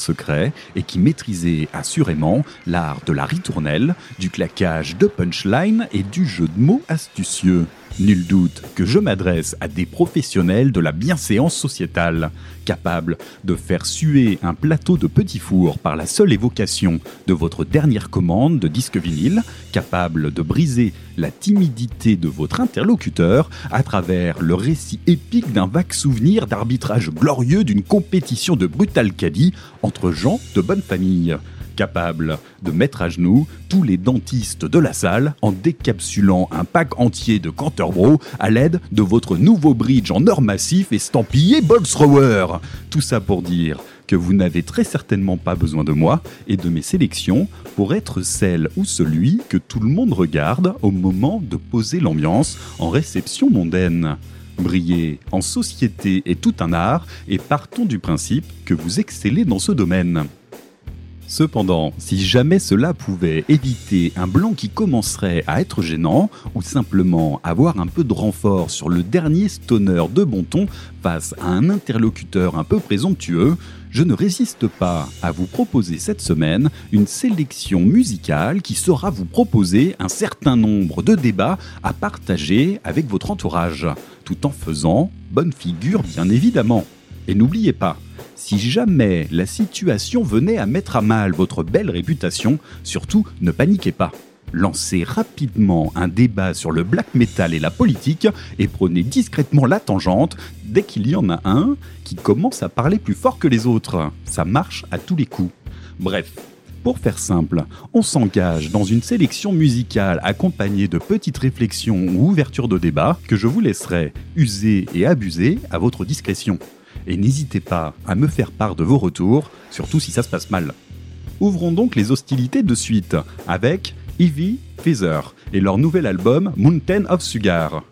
secret et qui maîtrisez assurément l'art de la ritournelle, du claquage de punchline et du jeu de mots astucieux. Nul doute que je m'adresse à des professionnels de la bienséance sociétale, capables de faire suer un plateau de petits fours par la seule évocation de votre dernière commande de disque vinyle, capables de briser la timidité de votre interlocuteur à travers le récit épique d'un vague souvenir d'arbitrage glorieux d'une compétition de brutal caddie entre gens de bonne famille capable de mettre à genoux tous les dentistes de la salle en décapsulant un pack entier de Canterbro à l'aide de votre nouveau bridge en or massif estampillé Bolsrower. Tout ça pour dire que vous n'avez très certainement pas besoin de moi et de mes sélections pour être celle ou celui que tout le monde regarde au moment de poser l'ambiance en réception mondaine. Briller en société est tout un art et partons du principe que vous excellez dans ce domaine. Cependant, si jamais cela pouvait éviter un blanc qui commencerait à être gênant, ou simplement avoir un peu de renfort sur le dernier stoner de bon ton face à un interlocuteur un peu présomptueux, je ne résiste pas à vous proposer cette semaine une sélection musicale qui saura vous proposer un certain nombre de débats à partager avec votre entourage, tout en faisant bonne figure bien évidemment. Et n'oubliez pas, si jamais la situation venait à mettre à mal votre belle réputation, surtout ne paniquez pas. Lancez rapidement un débat sur le black metal et la politique et prenez discrètement la tangente dès qu'il y en a un qui commence à parler plus fort que les autres. Ça marche à tous les coups. Bref, pour faire simple, on s'engage dans une sélection musicale accompagnée de petites réflexions ou ouvertures de débat que je vous laisserai user et abuser à votre discrétion et n'hésitez pas à me faire part de vos retours, surtout si ça se passe mal. Ouvrons donc les hostilités de suite avec Evie Feather et leur nouvel album Mountain of Sugar.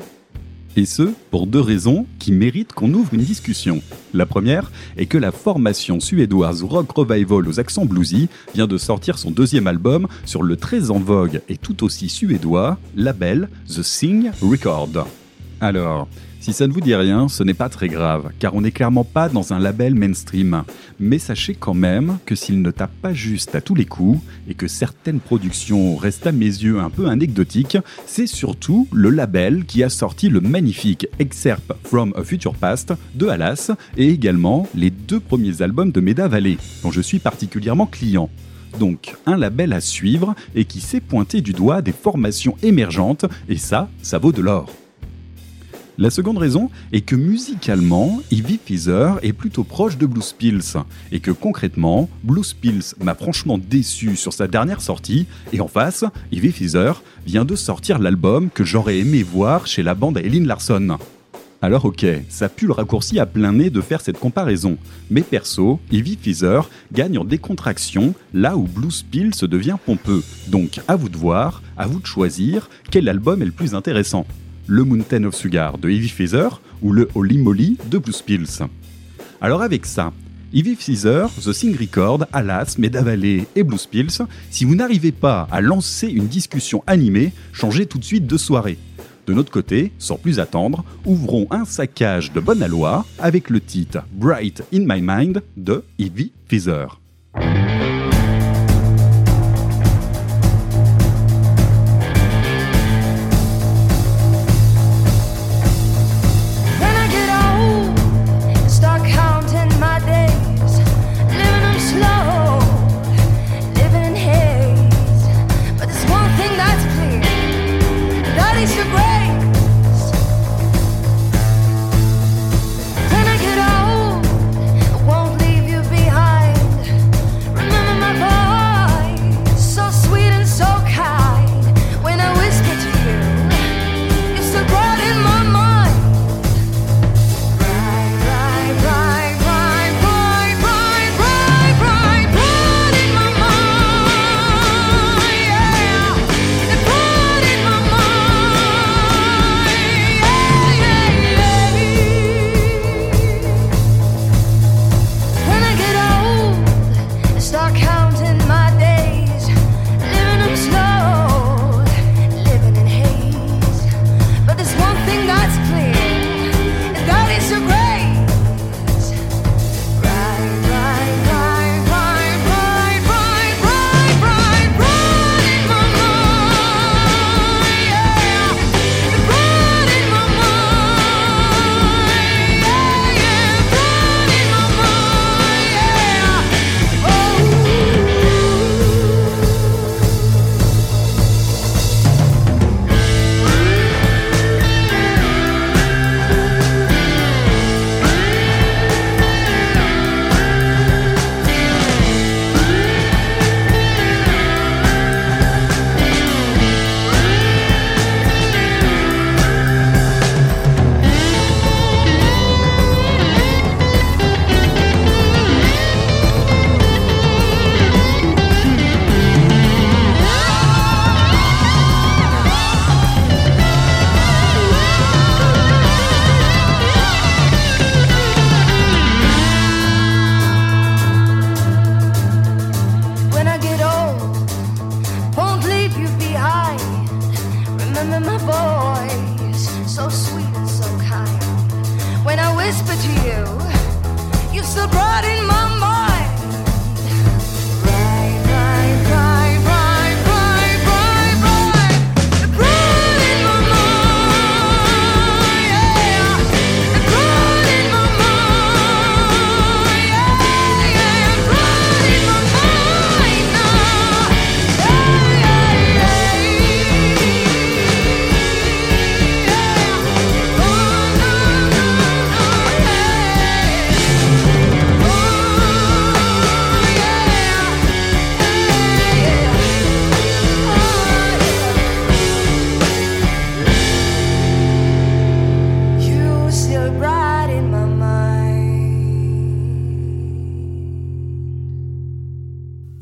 Et ce, pour deux raisons qui méritent qu'on ouvre une discussion. La première est que la formation suédoise Rock Revival aux accents bluesy vient de sortir son deuxième album sur le très en vogue et tout aussi suédois label The Sing Record. Alors, si ça ne vous dit rien, ce n'est pas très grave, car on n'est clairement pas dans un label mainstream. Mais sachez quand même que s'il ne tape pas juste à tous les coups, et que certaines productions restent à mes yeux un peu anecdotiques, c'est surtout le label qui a sorti le magnifique Excerpt from a Future Past de Alas, et également les deux premiers albums de Meda Valley, dont je suis particulièrement client. Donc un label à suivre et qui s'est pointé du doigt des formations émergentes, et ça, ça vaut de l'or. La seconde raison est que musicalement, Ivy Feather est plutôt proche de Blues Pills, et que concrètement, Blues Pills m'a franchement déçu sur sa dernière sortie, et en face, Ivy Feather vient de sortir l'album que j'aurais aimé voir chez la bande à Eileen Larson. Alors ok, ça pue le raccourci à plein nez de faire cette comparaison, mais perso, Ivy Feather gagne en décontraction là où Blues Pills devient pompeux. Donc à vous de voir, à vous de choisir quel album est le plus intéressant le Mountain of Sugar de Heavy Feather ou le Holy Moly de Blue Spills. Alors avec ça, Heavy Feather, The Sing Record, Alas, Medavalley et Blue Spills, si vous n'arrivez pas à lancer une discussion animée, changez tout de suite de soirée. De notre côté, sans plus attendre, ouvrons un saccage de bonne aloi avec le titre Bright in My Mind de Heavy Feather.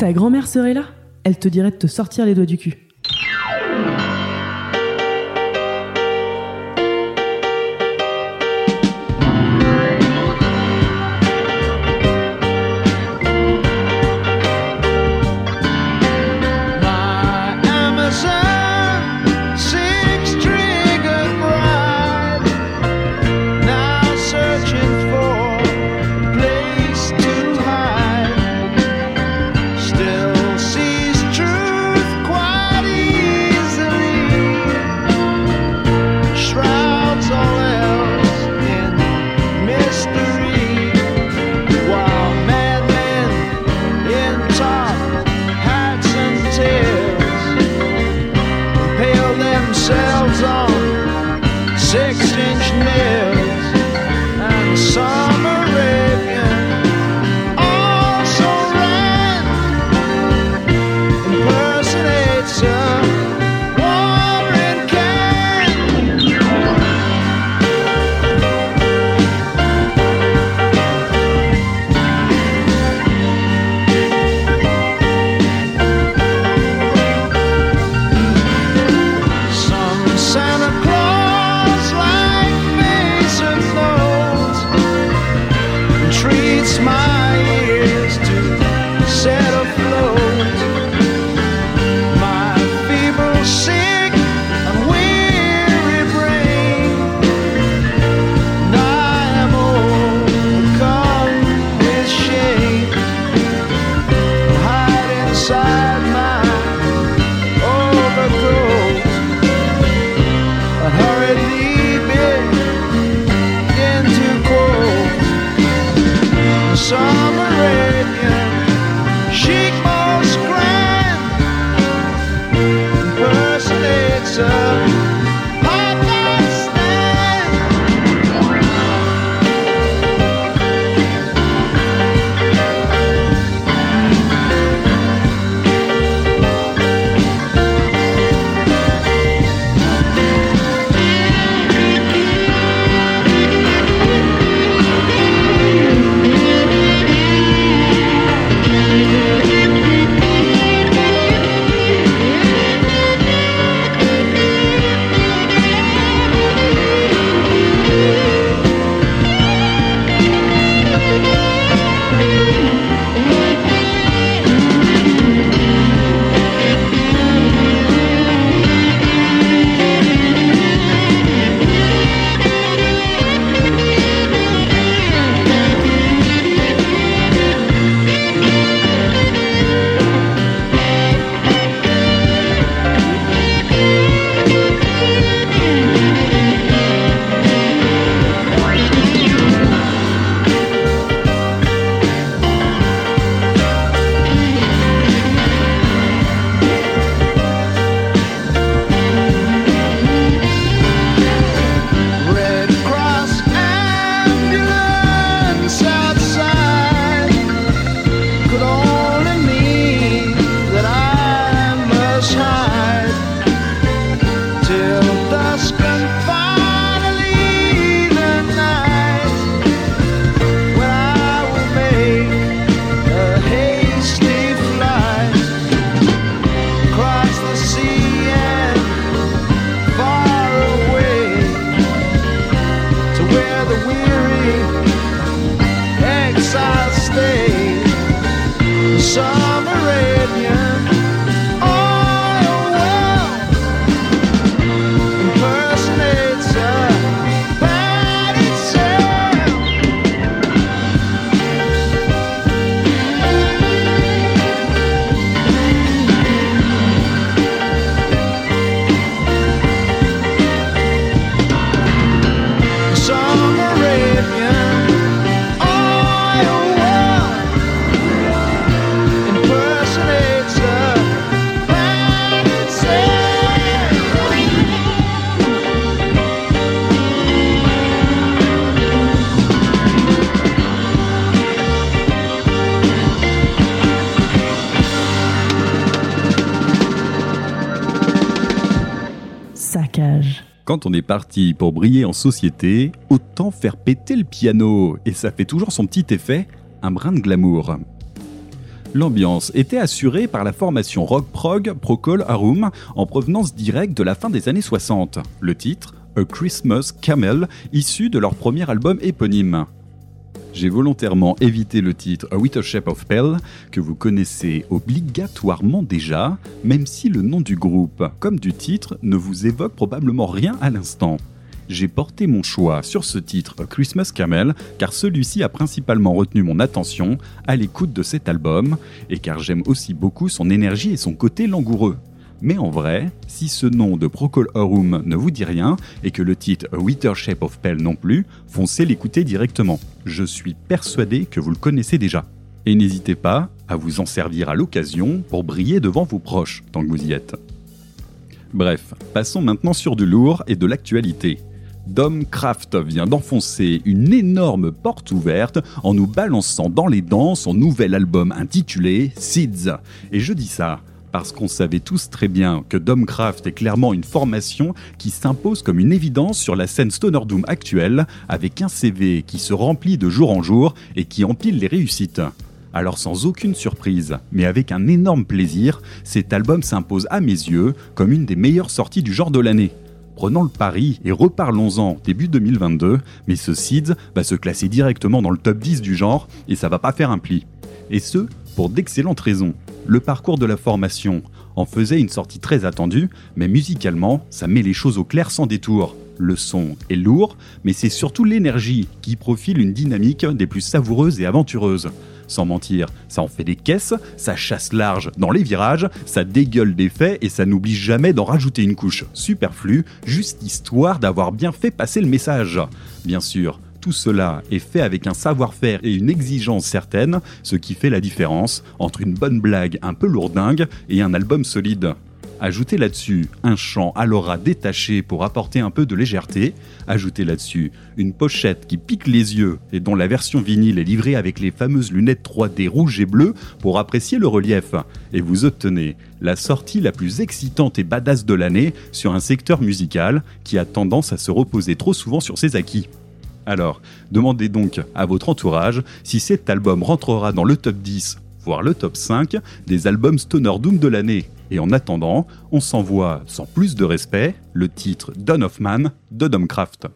Ta grand-mère serait là? Elle te dirait de te sortir les doigts du cul. On est parti pour briller en société, autant faire péter le piano, et ça fait toujours son petit effet, un brin de glamour. L'ambiance était assurée par la formation rock prog Procol Harum en provenance directe de la fin des années 60. Le titre, A Christmas Camel, issu de leur premier album éponyme. J'ai volontairement évité le titre A With a Shape of Pale, que vous connaissez obligatoirement déjà, même si le nom du groupe, comme du titre, ne vous évoque probablement rien à l'instant. J'ai porté mon choix sur ce titre Christmas Camel car celui-ci a principalement retenu mon attention à l'écoute de cet album et car j'aime aussi beaucoup son énergie et son côté langoureux. Mais en vrai, si ce nom de Procol Harum ne vous dit rien et que le titre A of Pale non plus, foncez l'écouter directement. Je suis persuadé que vous le connaissez déjà. Et n'hésitez pas à vous en servir à l'occasion pour briller devant vos proches tant que vous y êtes. Bref, passons maintenant sur du lourd et de l'actualité. Dom Kraft vient d'enfoncer une énorme porte ouverte en nous balançant dans les dents son nouvel album intitulé Seeds. Et je dis ça parce qu'on savait tous très bien que Domcraft est clairement une formation qui s'impose comme une évidence sur la scène Stoner Doom actuelle, avec un CV qui se remplit de jour en jour et qui empile les réussites. Alors sans aucune surprise, mais avec un énorme plaisir, cet album s'impose à mes yeux comme une des meilleures sorties du genre de l'année. Prenons le pari et reparlons-en début 2022, mais ce Seeds va se classer directement dans le top 10 du genre et ça va pas faire un pli. Et ce, pour d'excellentes raisons. Le parcours de la formation en faisait une sortie très attendue, mais musicalement, ça met les choses au clair sans détour. Le son est lourd, mais c'est surtout l'énergie qui profile une dynamique des plus savoureuses et aventureuses. Sans mentir, ça en fait des caisses, ça chasse large dans les virages, ça dégueule des faits et ça n'oublie jamais d'en rajouter une couche superflue, juste histoire d'avoir bien fait passer le message. Bien sûr, tout cela est fait avec un savoir-faire et une exigence certaine, ce qui fait la différence entre une bonne blague un peu lourdingue et un album solide. Ajoutez là-dessus un chant à l'aura détaché pour apporter un peu de légèreté. Ajoutez là-dessus une pochette qui pique les yeux et dont la version vinyle est livrée avec les fameuses lunettes 3D rouges et bleues pour apprécier le relief. Et vous obtenez la sortie la plus excitante et badass de l'année sur un secteur musical qui a tendance à se reposer trop souvent sur ses acquis. Alors, demandez donc à votre entourage si cet album rentrera dans le top 10, voire le top 5 des albums Stoner Doom de l'année. Et en attendant, on s'envoie sans plus de respect le titre Don of Man de Domcraft.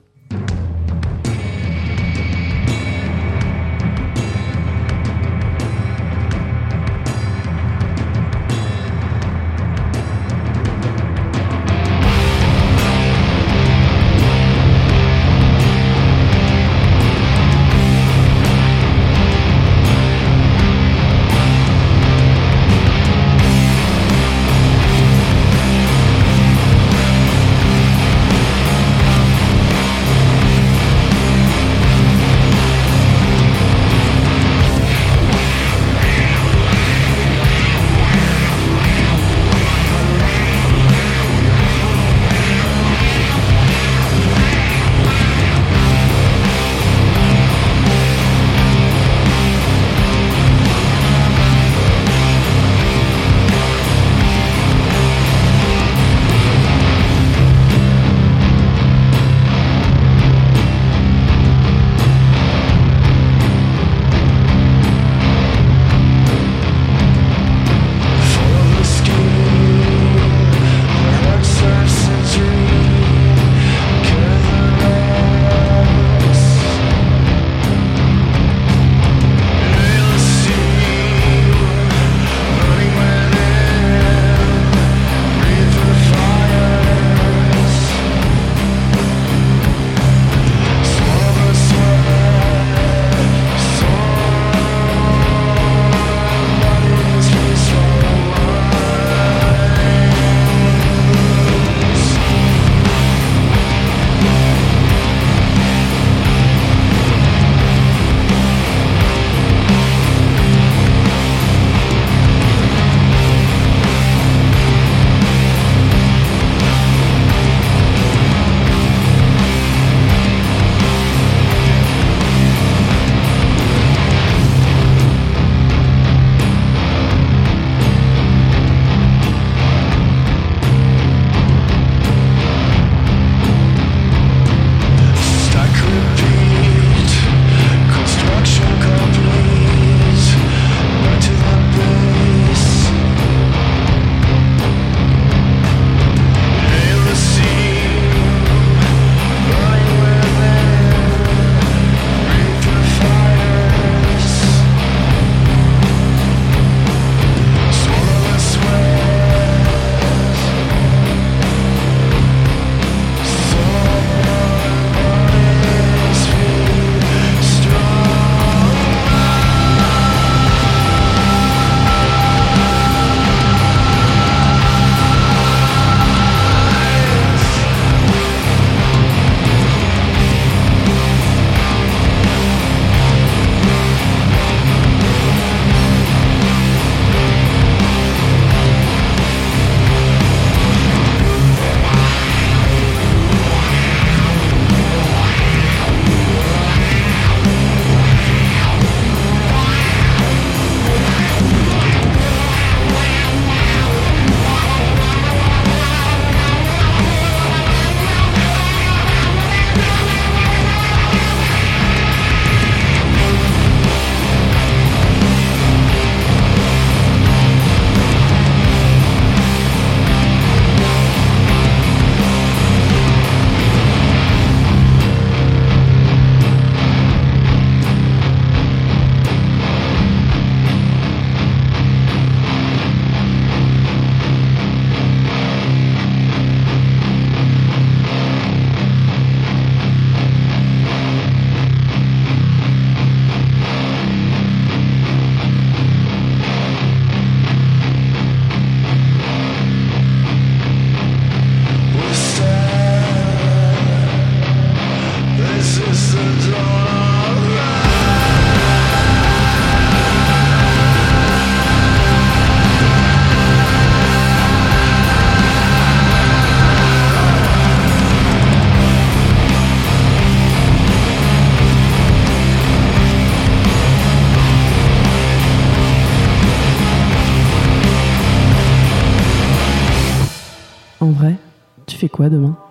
Quoi demain?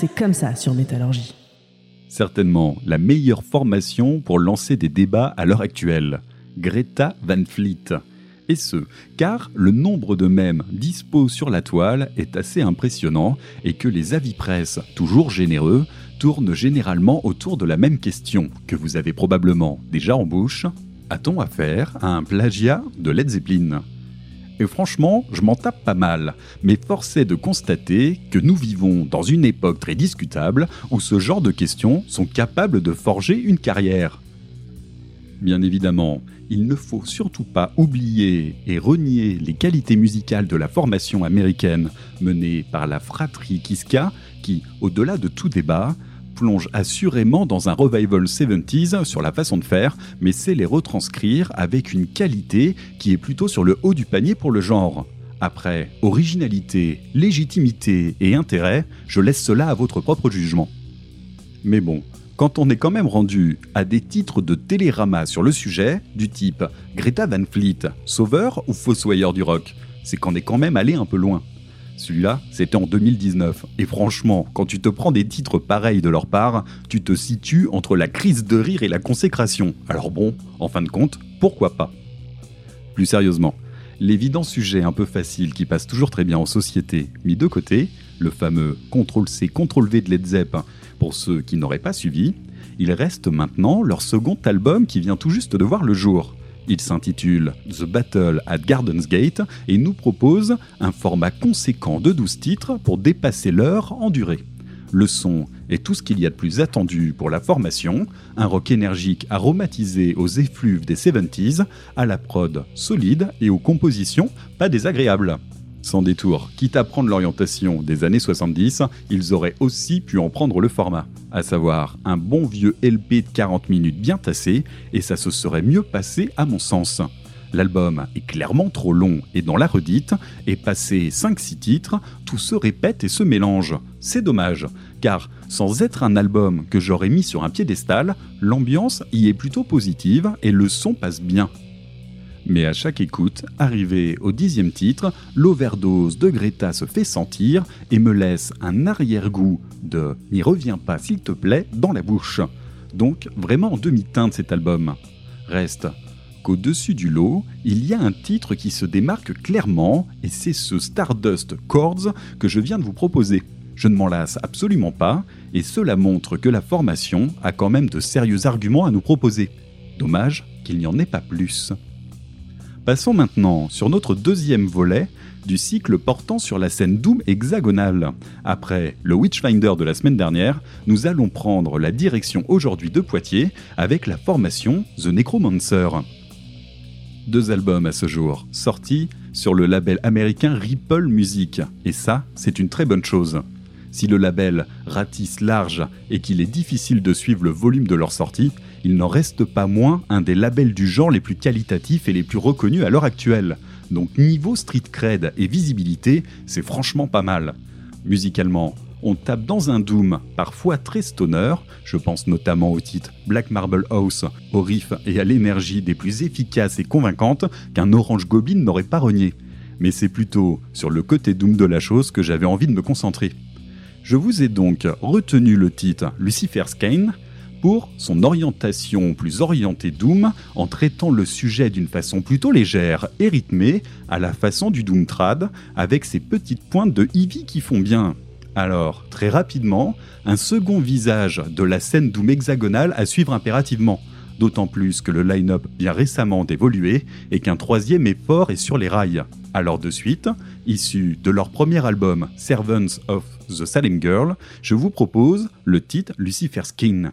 C'est comme ça sur Métallurgie. Certainement la meilleure formation pour lancer des débats à l'heure actuelle. Greta Van Fleet. Et ce, car le nombre de mèmes dispo sur la toile est assez impressionnant et que les avis presse, toujours généreux, tournent généralement autour de la même question que vous avez probablement déjà en bouche. A-t-on affaire à un plagiat de Led Zeppelin? Et franchement, je m'en tape pas mal, mais force est de constater que nous vivons dans une époque très discutable où ce genre de questions sont capables de forger une carrière. Bien évidemment, il ne faut surtout pas oublier et renier les qualités musicales de la formation américaine menée par la fratrie Kiska, qui, au-delà de tout débat, plonge assurément dans un revival 70s sur la façon de faire, mais sait les retranscrire avec une qualité qui est plutôt sur le haut du panier pour le genre. Après, originalité, légitimité et intérêt, je laisse cela à votre propre jugement. Mais bon, quand on est quand même rendu à des titres de télérama sur le sujet, du type Greta Van Fleet, sauveur ou fossoyeur du rock, c'est qu'on est quand même allé un peu loin. Celui-là, c'était en 2019. Et franchement, quand tu te prends des titres pareils de leur part, tu te situes entre la crise de rire et la consécration. Alors bon, en fin de compte, pourquoi pas? Plus sérieusement, l'évident sujet un peu facile qui passe toujours très bien en société, mis de côté, le fameux CTRL-C, CTRL-V de Led Zepp, pour ceux qui n'auraient pas suivi, il reste maintenant leur second album qui vient tout juste de voir le jour. Il s'intitule The Battle at Gardens Gate et nous propose un format conséquent de 12 titres pour dépasser l'heure en durée. Le son est tout ce qu'il y a de plus attendu pour la formation, un rock énergique aromatisé aux effluves des 70s, à la prod solide et aux compositions pas désagréables. Sans détour, quitte à prendre l'orientation des années 70, ils auraient aussi pu en prendre le format, à savoir un bon vieux LP de 40 minutes bien tassé, et ça se serait mieux passé à mon sens. L'album est clairement trop long et dans la redite, et passé 5-6 titres, tout se répète et se mélange. C'est dommage, car sans être un album que j'aurais mis sur un piédestal, l'ambiance y est plutôt positive et le son passe bien. Mais à chaque écoute, arrivé au dixième titre, l'overdose de Greta se fait sentir et me laisse un arrière-goût de N'y reviens pas s'il te plaît dans la bouche. Donc vraiment en demi-teinte cet album. Reste qu'au-dessus du lot, il y a un titre qui se démarque clairement et c'est ce Stardust Chords que je viens de vous proposer. Je ne m'en lasse absolument pas et cela montre que la formation a quand même de sérieux arguments à nous proposer. Dommage qu'il n'y en ait pas plus. Passons maintenant sur notre deuxième volet du cycle portant sur la scène Doom hexagonale. Après le Witchfinder de la semaine dernière, nous allons prendre la direction aujourd'hui de Poitiers avec la formation The Necromancer. Deux albums à ce jour, sortis sur le label américain Ripple Music, et ça, c'est une très bonne chose. Si le label ratisse large et qu'il est difficile de suivre le volume de leur sortie, il n'en reste pas moins un des labels du genre les plus qualitatifs et les plus reconnus à l'heure actuelle. Donc niveau street cred et visibilité, c'est franchement pas mal. Musicalement, on tape dans un doom parfois très stoner, je pense notamment au titre Black Marble House, au riff et à l'énergie des plus efficaces et convaincantes qu'un Orange Goblin n'aurait pas renié. Mais c'est plutôt sur le côté doom de la chose que j'avais envie de me concentrer. Je vous ai donc retenu le titre Lucifer's Kane pour son orientation plus orientée Doom en traitant le sujet d'une façon plutôt légère et rythmée à la façon du Doom Trad avec ses petites pointes de Eevee qui font bien. Alors, très rapidement, un second visage de la scène Doom hexagonale à suivre impérativement. D'autant plus que le line-up vient récemment d'évoluer et qu'un troisième est fort et sur les rails. Alors de suite, issu de leur premier album Servants of the Salem Girl, je vous propose le titre Lucifer's King.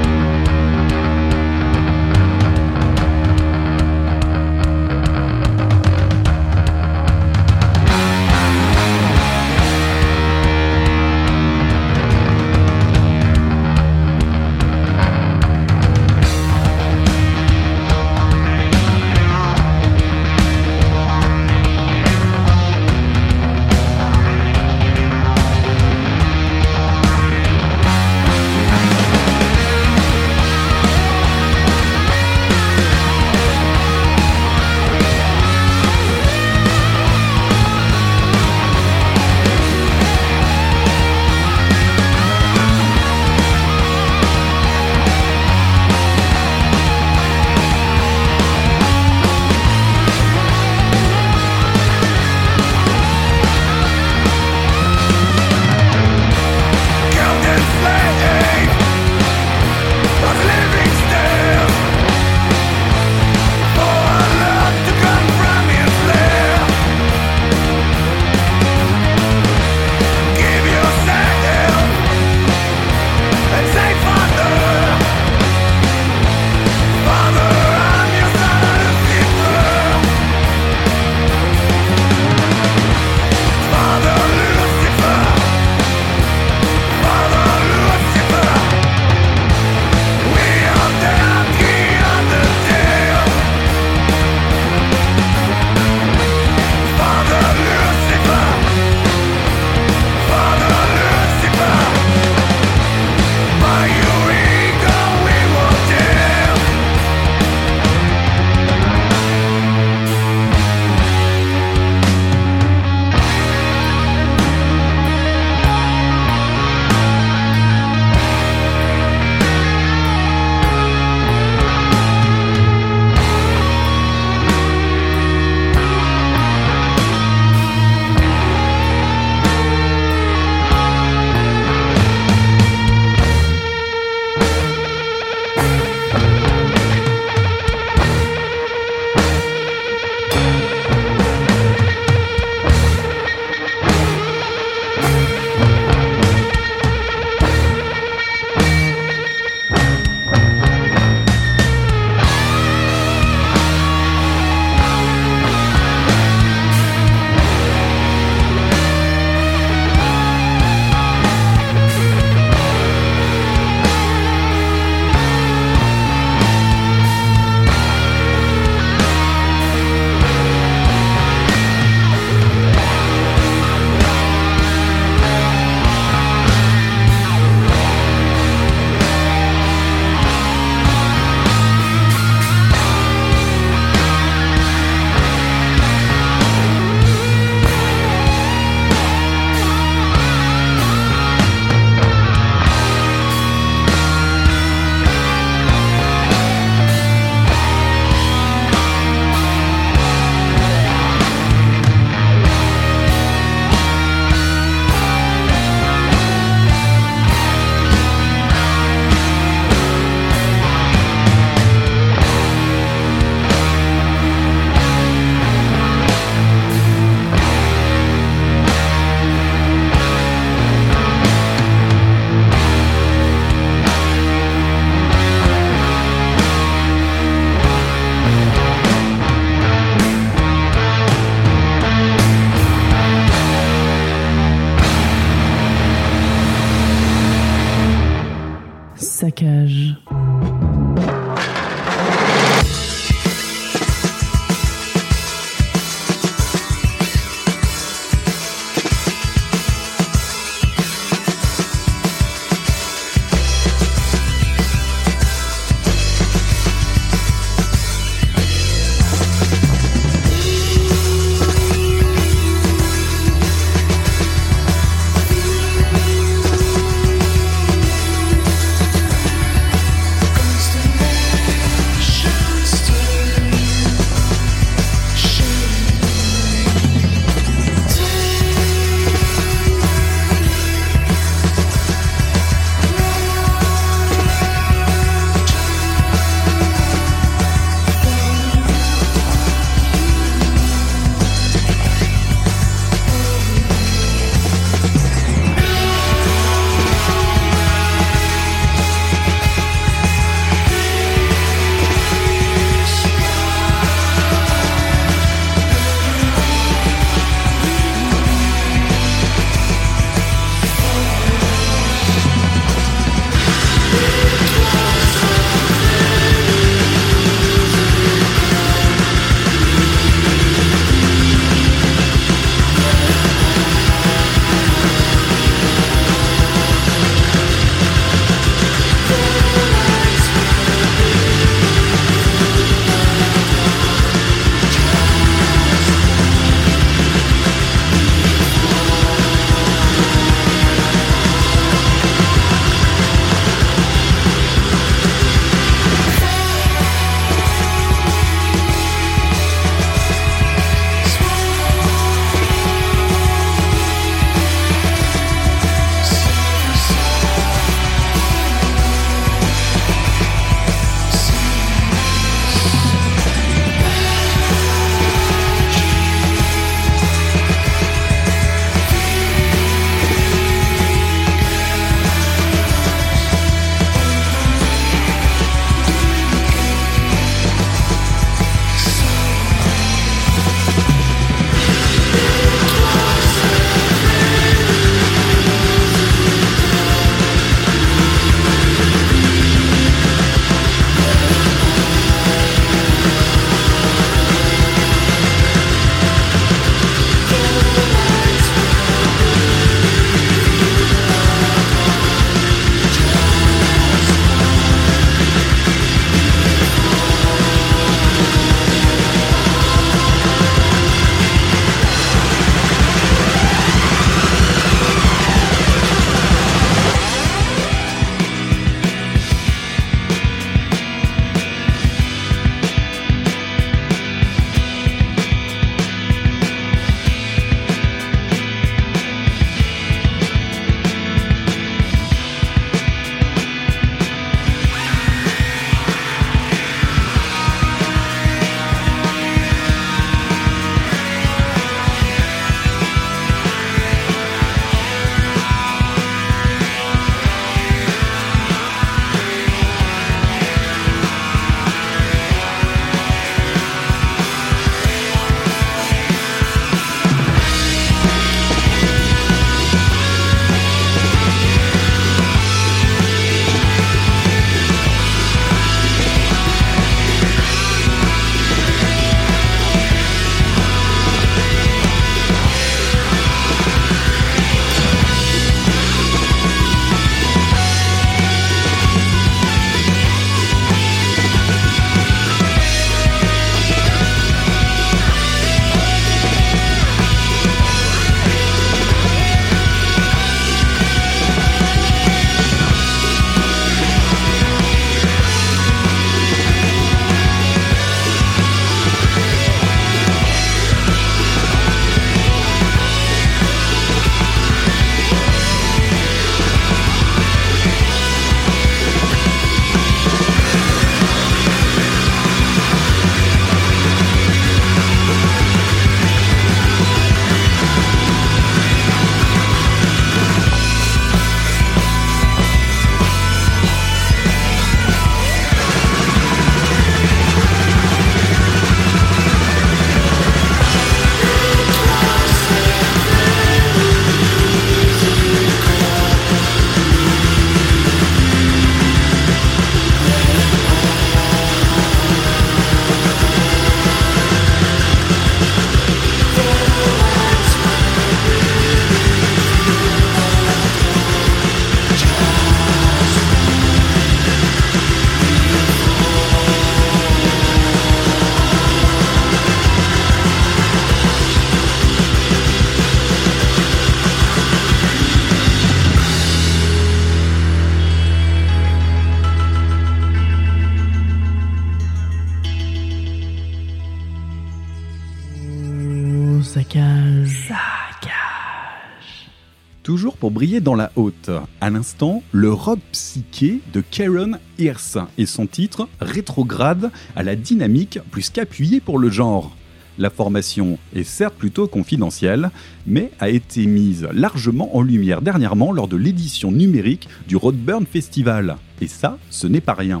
Toujours pour briller dans la haute. À l'instant, le rock psyché de Karen Hirsch et son titre rétrograde à la dynamique plus qu'appuyée pour le genre. La formation est certes plutôt confidentielle, mais a été mise largement en lumière dernièrement lors de l'édition numérique du Roadburn Festival. Et ça, ce n'est pas rien.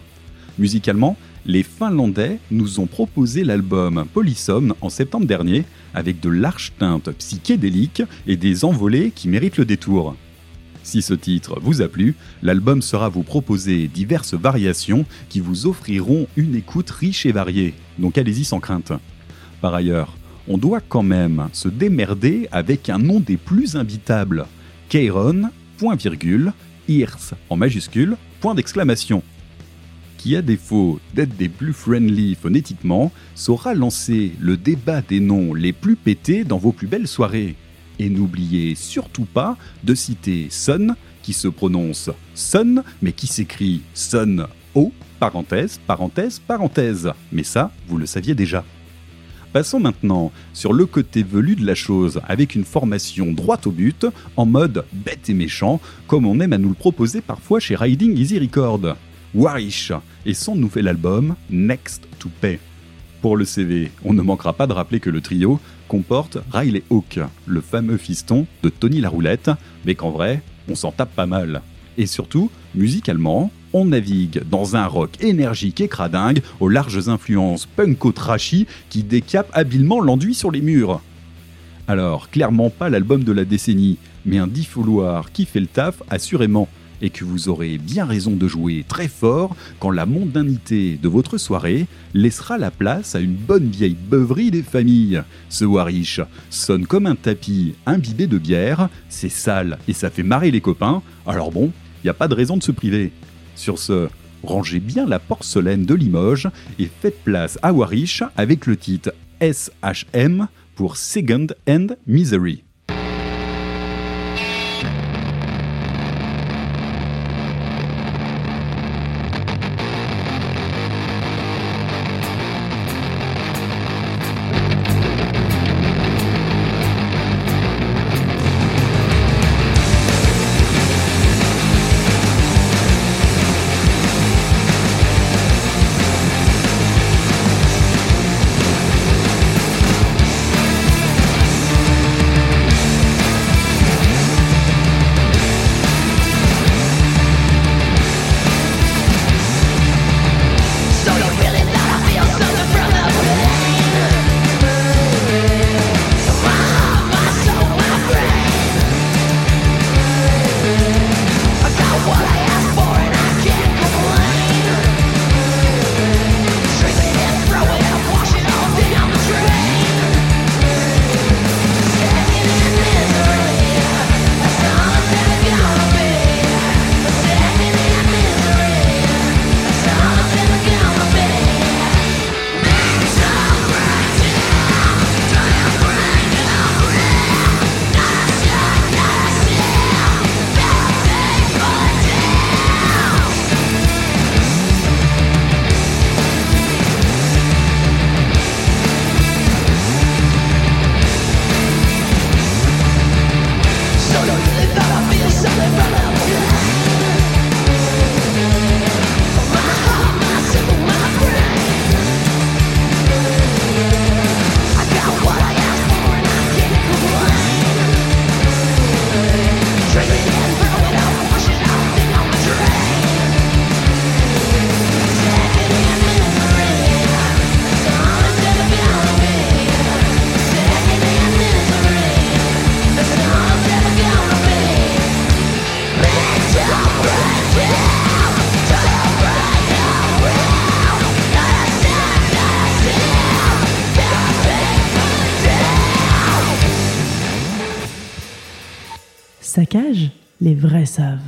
Musicalement, les Finlandais nous ont proposé l'album Polysome en septembre dernier, avec de larges teintes psychédéliques et des envolées qui méritent le détour. Si ce titre vous a plu, l'album sera vous proposer diverses variations qui vous offriront une écoute riche et variée, donc allez-y sans crainte. Par ailleurs, on doit quand même se démerder avec un nom des plus imbitables. Kairon, point virgule, Ears en majuscule, point d'exclamation. Qui, à défaut d'être des plus friendly phonétiquement, saura lancer le débat des noms les plus pétés dans vos plus belles soirées. Et n'oubliez surtout pas de citer Sun, qui se prononce Sun, mais qui s'écrit Sun O, parenthèse, parenthèse, parenthèse. Mais ça, vous le saviez déjà. Passons maintenant sur le côté velu de la chose, avec une formation droite au but, en mode bête et méchant, comme on aime à nous le proposer parfois chez Riding Easy Record. Warish et son nouvel album Next to Pay. Pour le CV, on ne manquera pas de rappeler que le trio comporte Riley Hawk, le fameux fiston de Tony la Roulette, mais qu'en vrai, on s'en tape pas mal. Et surtout, musicalement, on navigue dans un rock énergique et cradingue aux larges influences punko-trashy qui décapent habilement l'enduit sur les murs. Alors, clairement pas l'album de la décennie, mais un diffouloir qui fait le taf assurément, et que vous aurez bien raison de jouer très fort quand la mondanité de votre soirée laissera la place à une bonne vieille beuverie des familles. Ce Warish sonne comme un tapis imbibé de bière, c'est sale et ça fait marrer les copains, alors bon, y a pas de raison de se priver. Sur ce, rangez bien la porcelaine de Limoges et faites place à Warish avec le titre SHM pour Second and Misery. Vrais savent.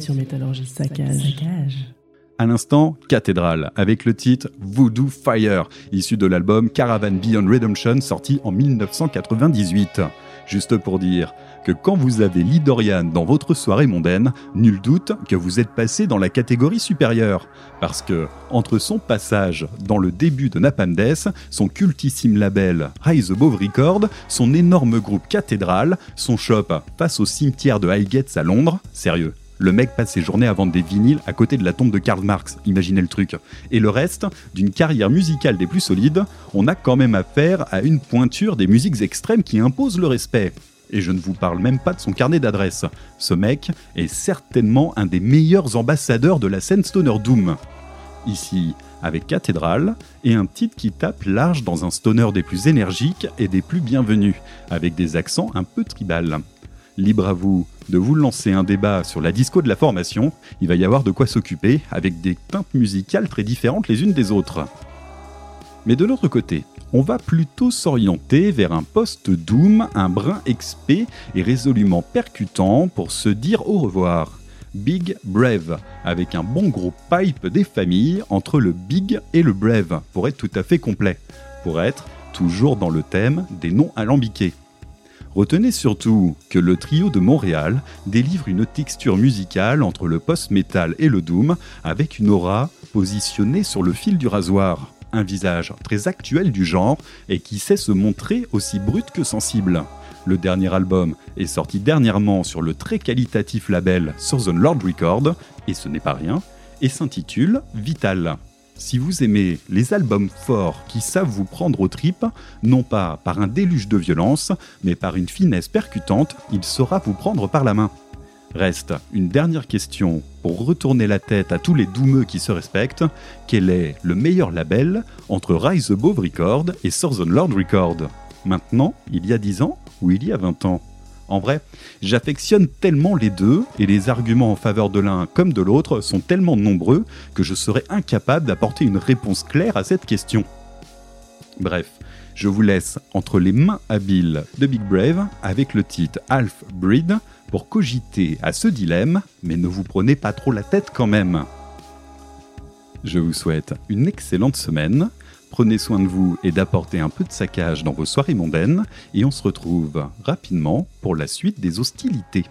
Êtes sur Métallurgie Saccage. À l'instant, Cathédrale, avec le titre Voodoo Fire, issu de l'album Caravan Beyond Redemption, sorti en 1998. Juste pour dire que quand vous avez Lidorian dans votre soirée mondaine, nul doute que vous êtes passé dans la catégorie supérieure. Parce que, entre son passage dans le début de Napalm Death, son cultissime label Rise Above Record, son énorme groupe Cathédrale, son shop face au cimetière de Highgates à Londres, sérieux, le mec passe ses journées à vendre des vinyles à côté de la tombe de Karl Marx, imaginez le truc. Et le reste, d'une carrière musicale des plus solides, on a quand même affaire à une pointure des musiques extrêmes qui impose le respect. Et je ne vous parle même pas de son carnet d'adresses. Ce mec est certainement un des meilleurs ambassadeurs de la scène Stoner Doom. Ici, avec Cathédrale, et un titre qui tape large dans un stoner des plus énergiques et des plus bienvenus, avec des accents un peu tribal. Libre à vous de vous lancer un débat sur la disco de la formation, il va y avoir de quoi s'occuper, avec des teintes musicales très différentes les unes des autres. Mais de l'autre côté, on va plutôt s'orienter vers un post-doom, un brin expé et résolument percutant pour se dire au revoir. Big Brave, avec un bon gros pipe des familles entre le Big et le Brave, pour être tout à fait complet, pour être toujours dans le thème des noms alambiqués. Retenez surtout que le trio de Montréal délivre une texture musicale entre le post-metal et le doom, avec une aura positionnée sur le fil du rasoir. Un visage très actuel du genre et qui sait se montrer aussi brut que sensible. Le dernier album est sorti dernièrement sur le très qualitatif label Southern Lord Record, et ce n'est pas rien, et s'intitule Vital. Si vous aimez les albums forts qui savent vous prendre aux tripes, non pas par un déluge de violence, mais par une finesse percutante, il saura vous prendre par la main. Reste une dernière question pour retourner la tête à tous les doumeux qui se respectent. Quel est le meilleur label entre Rise Above Record et Southern Lord Record? Maintenant, il y a 10 ans ou il y a 20 ans? En vrai, j'affectionne tellement les deux et les arguments en faveur de l'un comme de l'autre sont tellement nombreux que je serais incapable d'apporter une réponse claire à cette question. Bref, je vous laisse entre les mains habiles de Big Brave avec le titre Half Breed pour cogiter à ce dilemme, mais ne vous prenez pas trop la tête quand même. Je vous souhaite une excellente semaine. Prenez soin de vous et d'apporter un peu de saccage dans vos soirées mondaines, et on se retrouve rapidement pour la suite des hostilités.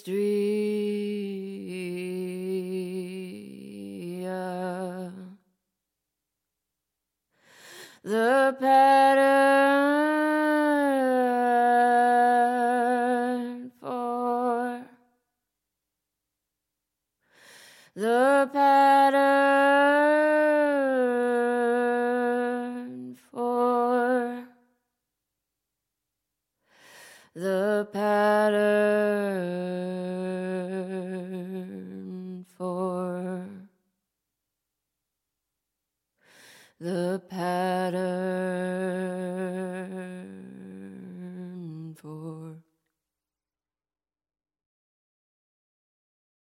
The